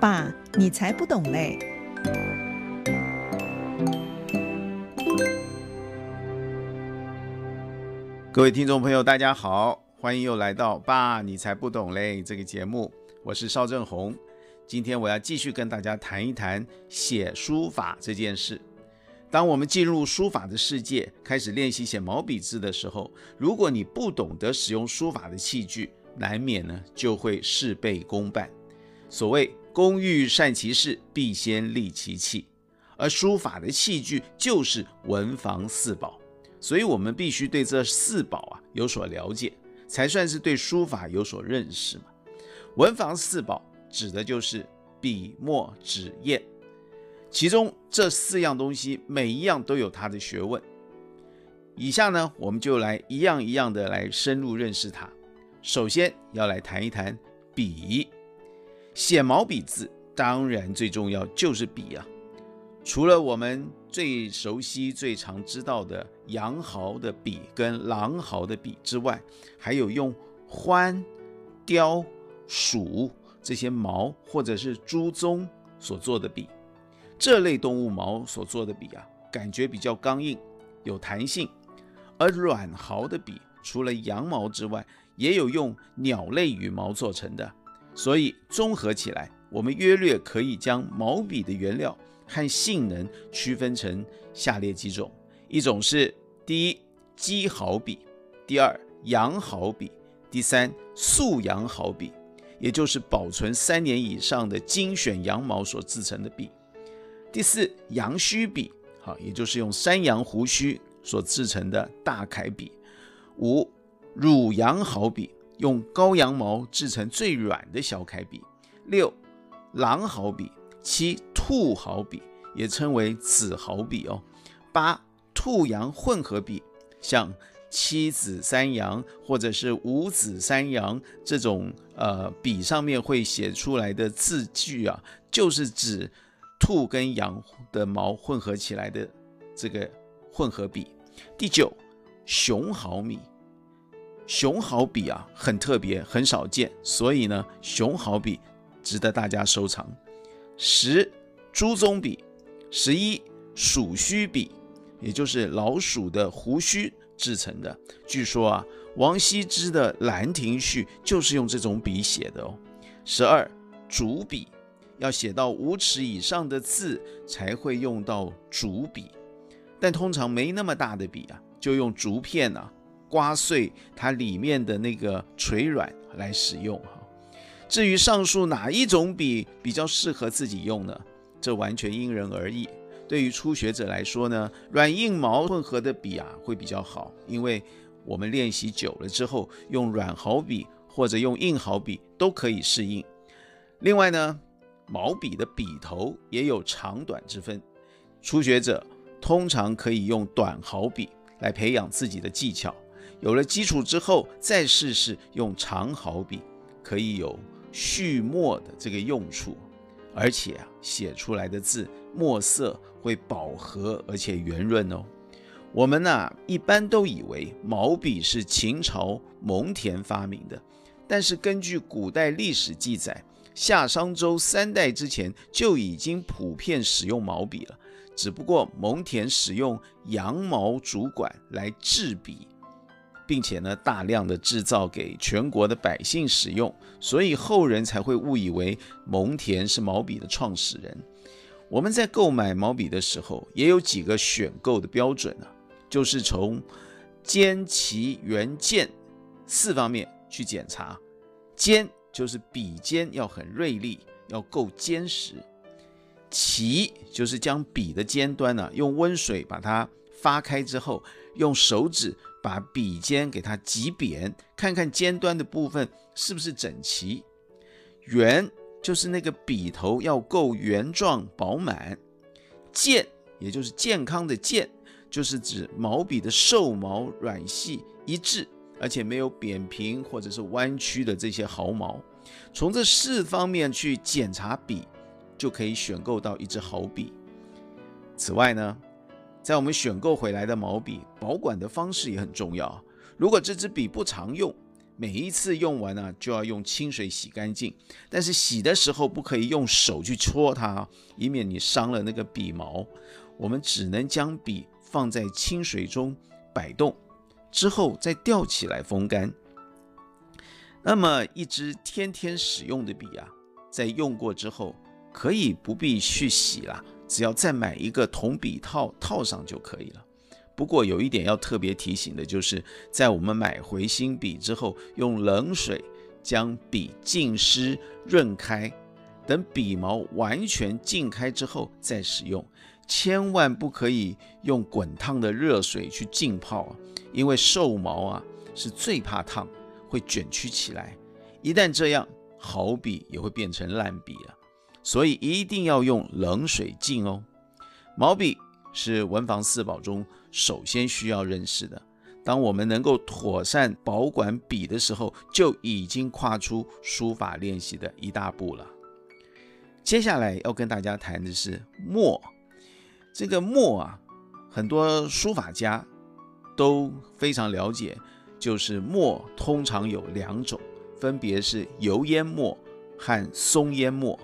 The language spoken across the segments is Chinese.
爸，你才不懂嘞！各位听众朋友，大家好，欢迎又来到《爸，你才不懂嘞》这个节目，我是邵正红。今天我要继续跟大家谈一谈写书法这件事。当我们进入书法的世界，开始练习写毛笔字的时候，如果你不懂得使用书法的器具，难免呢就会事倍功半。所谓“工欲善其事，必先利其器”，而书法的器具就是文房四宝。所以，我们必须对这四宝啊有所了解，才算是对书法有所认识嘛。文房四宝指的就是笔墨纸砚，其中这四样东西每一样都有它的学问。以下呢，我们就来一样一样的来深入认识它。首先要来谈一谈笔，写毛笔字当然最重要就是笔啊。除了我们最熟悉、最常知道的羊毫的笔跟狼毫的笔之外，还有用獾、貂、鼠这些毛或者是猪鬃所做的笔。这类动物毛所做的笔啊，感觉比较刚硬，有弹性。而软毫的笔，除了羊毛之外，也有用鸟类羽毛做成的。所以综合起来，我们约略可以将毛笔的原料。和性能区分成下列几种：一种是第一鸡毫笔，第二羊毫笔，第三素羊毫笔，也就是保存三年以上的精选羊毛所制成的笔；第四羊须笔，好，也就是用山羊胡须所制成的大楷笔；五乳羊毫笔，用羔羊毛制成最软的小楷笔；六狼毫笔。七兔毫笔也称为子毫笔哦。八兔羊混合笔，像七子三羊或者是五子三羊这种呃笔上面会写出来的字句啊，就是指兔跟羊的毛混合起来的这个混合笔。第九熊毫笔，熊毫笔啊很特别，很少见，所以呢熊毫笔值得大家收藏。十猪鬃笔，十一鼠须笔，也就是老鼠的胡须制成的。据说啊，王羲之的《兰亭序》就是用这种笔写的哦。十二竹笔，要写到五尺以上的字才会用到竹笔，但通常没那么大的笔啊，就用竹片啊刮碎它里面的那个垂软来使用哈。至于上述哪一种笔比较适合自己用呢？这完全因人而异。对于初学者来说呢，软硬毛混合的笔啊会比较好，因为我们练习久了之后，用软毫笔或者用硬毫笔都可以适应。另外呢，毛笔的笔头也有长短之分，初学者通常可以用短毫笔来培养自己的技巧，有了基础之后，再试试用长毫笔，可以有。蓄墨的这个用处，而且啊，写出来的字墨色会饱和而且圆润哦。我们呢、一般都以为毛笔是秦朝蒙恬发明的，但是根据古代历史记载，夏商周三代之前就已经普遍使用毛笔了，只不过蒙恬使用羊毛竹管来制笔。并且呢，大量的制造给全国的百姓使用，所以后人才会误以为蒙恬是毛笔的创始人。我们在购买毛笔的时候，也有几个选购的标准啊，就是从尖、齐、圆、剑四方面去检查。尖就是笔尖要很锐利，要够坚实；齐就是将笔的尖端呢、用温水把它发开之后，用手指。把笔尖给它挤扁，看看尖端的部分是不是整齐。圆就是那个笔头要够圆状饱满。健也就是健康的健，就是指毛笔的瘦毛软细一致，而且没有扁平或者是弯曲的这些毫毛。从这四方面去检查笔，就可以选购到一支好笔。此外呢，在我们选购回来的毛笔，保管的方式也很重要。如果这支笔不常用，每一次用完呢、就要用清水洗干净。但是洗的时候不可以用手去戳它，以免你伤了那个笔毛。我们只能将笔放在清水中摆动，之后再吊起来风干。那么一支天天使用的笔啊，在用过之后，可以不必去洗了，只要再买一个铜笔套套上就可以了。不过有一点要特别提醒的，就是在我们买回新笔之后，用冷水将笔浸湿润开，等笔毛完全浸开之后再使用，千万不可以用滚烫的热水去浸泡啊，因为兽毛啊是最怕烫，会卷曲起来，一旦这样，好笔也会变成烂笔了，所以一定要用冷水浸哦。毛笔是文房四宝中首先需要认识的。当我们能够妥善保管笔的时候，就已经跨出书法练习的一大步了。接下来要跟大家谈的是墨。这个墨啊，很多书法家都非常了解，就是墨通常有两种，分别是油烟墨和松烟墨。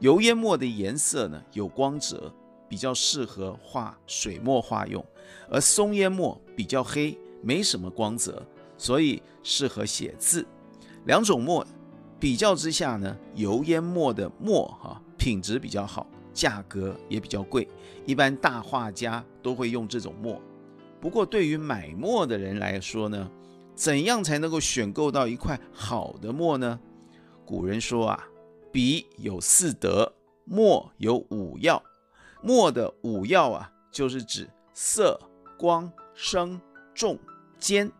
油烟墨的颜色呢，有光泽。比较适合画水墨画用，而松烟墨比较黑，没什么光泽，所以适合写字。两种墨比较之下呢，油烟墨的墨哈品质比较好，价格也比较贵，一般大画家都会用这种墨。不过对于买墨的人来说呢，怎样才能够选购到一块好的墨呢？古人说啊，笔有四德，墨有五要。墨的五要啊，就是指色、光、声、重、尖。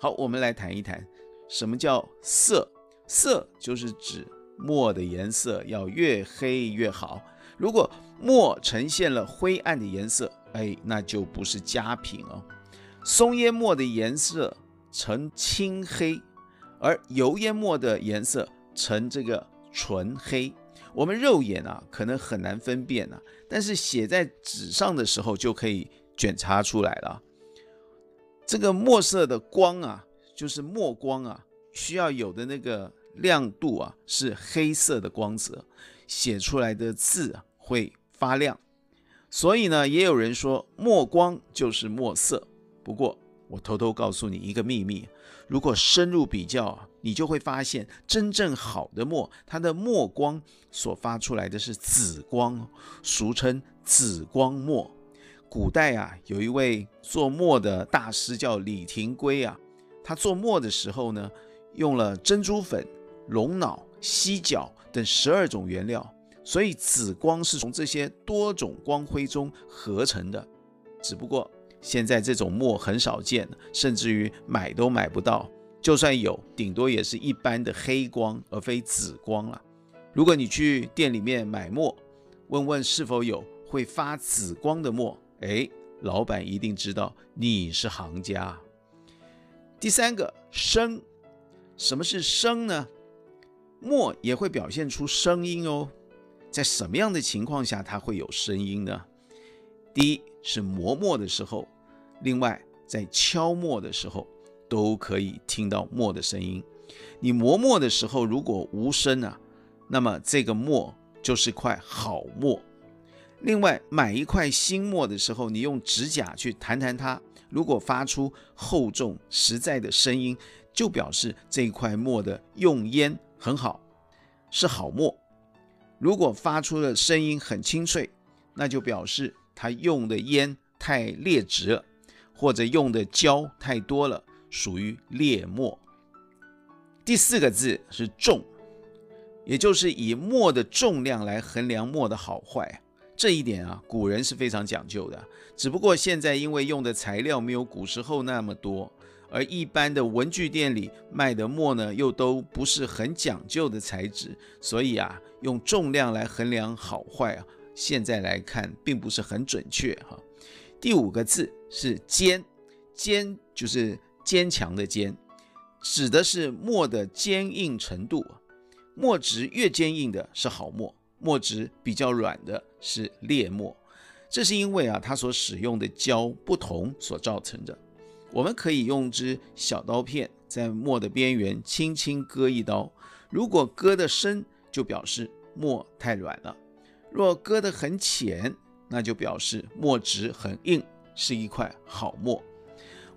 好，我们来谈一谈什么叫色。色就是指墨的颜色要越黑越好。如果墨呈现了灰暗的颜色，哎，那就不是佳品哦。松烟墨的颜色呈青黑，而油烟墨的颜色呈这个纯黑。我们肉眼啊，可能很难分辨啊，但是写在纸上的时候就可以检查出来了。这个墨色的光啊，就是墨光啊，需要有的那个亮度啊，是黑色的光泽，写出来的字会发亮。所以呢，也有人说墨光就是墨色。不过我偷偷告诉你一个秘密，如果深入比较。你就会发现，真正好的墨，它的墨光所发出来的是紫光，俗称紫光墨。古代啊，有一位做墨的大师叫李廷圭啊，他做墨的时候呢，用了珍珠粉、龙脑、犀角等十二种原料，所以紫光是从这些多种光辉中合成的。只不过现在这种墨很少见，甚至于买都买不到。就算有，顶多也是一般的黑光，而非紫光了。如果你去店里面买墨，问问是否有会发紫光的墨，哎，老板一定知道你是行家。第三个声，什么是声呢？墨也会表现出声音哦。在什么样的情况下它会有声音呢？第一是磨墨的时候，另外在敲墨的时候。都可以听到墨的声音。你磨墨的时候，如果无声啊，那么这个墨就是块好墨。另外，买一块新墨的时候，你用指甲去弹弹它，如果发出厚重实在的声音，就表示这块墨的用烟很好，是好墨。如果发出的声音很清脆，那就表示它用的烟太劣质了，或者用的胶太多了。属于劣墨。第四个字是重，也就是以墨的重量来衡量墨的好坏。这一点啊，古人是非常讲究的。只不过现在因为用的材料没有古时候那么多，而一般的文具店里卖的墨呢，又都不是很讲究的材质，所以啊，用重量来衡量好坏啊，现在来看并不是很准确哈。第五个字是坚，坚就是。坚强的坚，指的是墨的坚硬程度。墨质越坚硬的是好墨，墨质比较软的是劣墨。这是因为啊，它所使用的胶不同所造成的。我们可以用支小刀片在墨的边缘轻轻割一刀。如果割得深，就表示墨太软了；若割得很浅，那就表示墨质很硬，是一块好墨。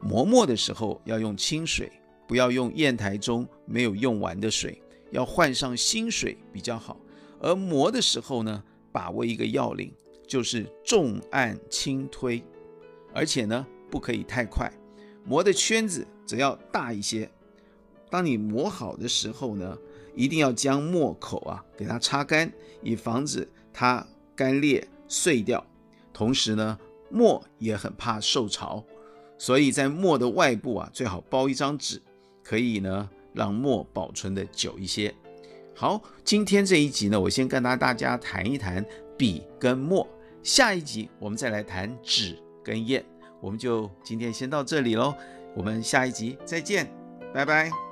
磨墨的时候要用清水，不要用砚台中没有用完的水，要换上新水比较好。而磨的时候呢，把握一个要领，就是重按轻推，而且呢不可以太快，磨的圈子则要大一些。当你磨好的时候呢，一定要将墨口啊给它擦干，以防止它干裂碎掉。同时呢，墨也很怕受潮，所以在墨的外部啊最好包一张纸，可以呢让墨保存的久一些。好，今天这一集呢，我先跟大大家谈一谈笔跟墨，下一集我们再来谈纸跟砚。我们就今天先到这里喽，我们下一集再见，拜拜。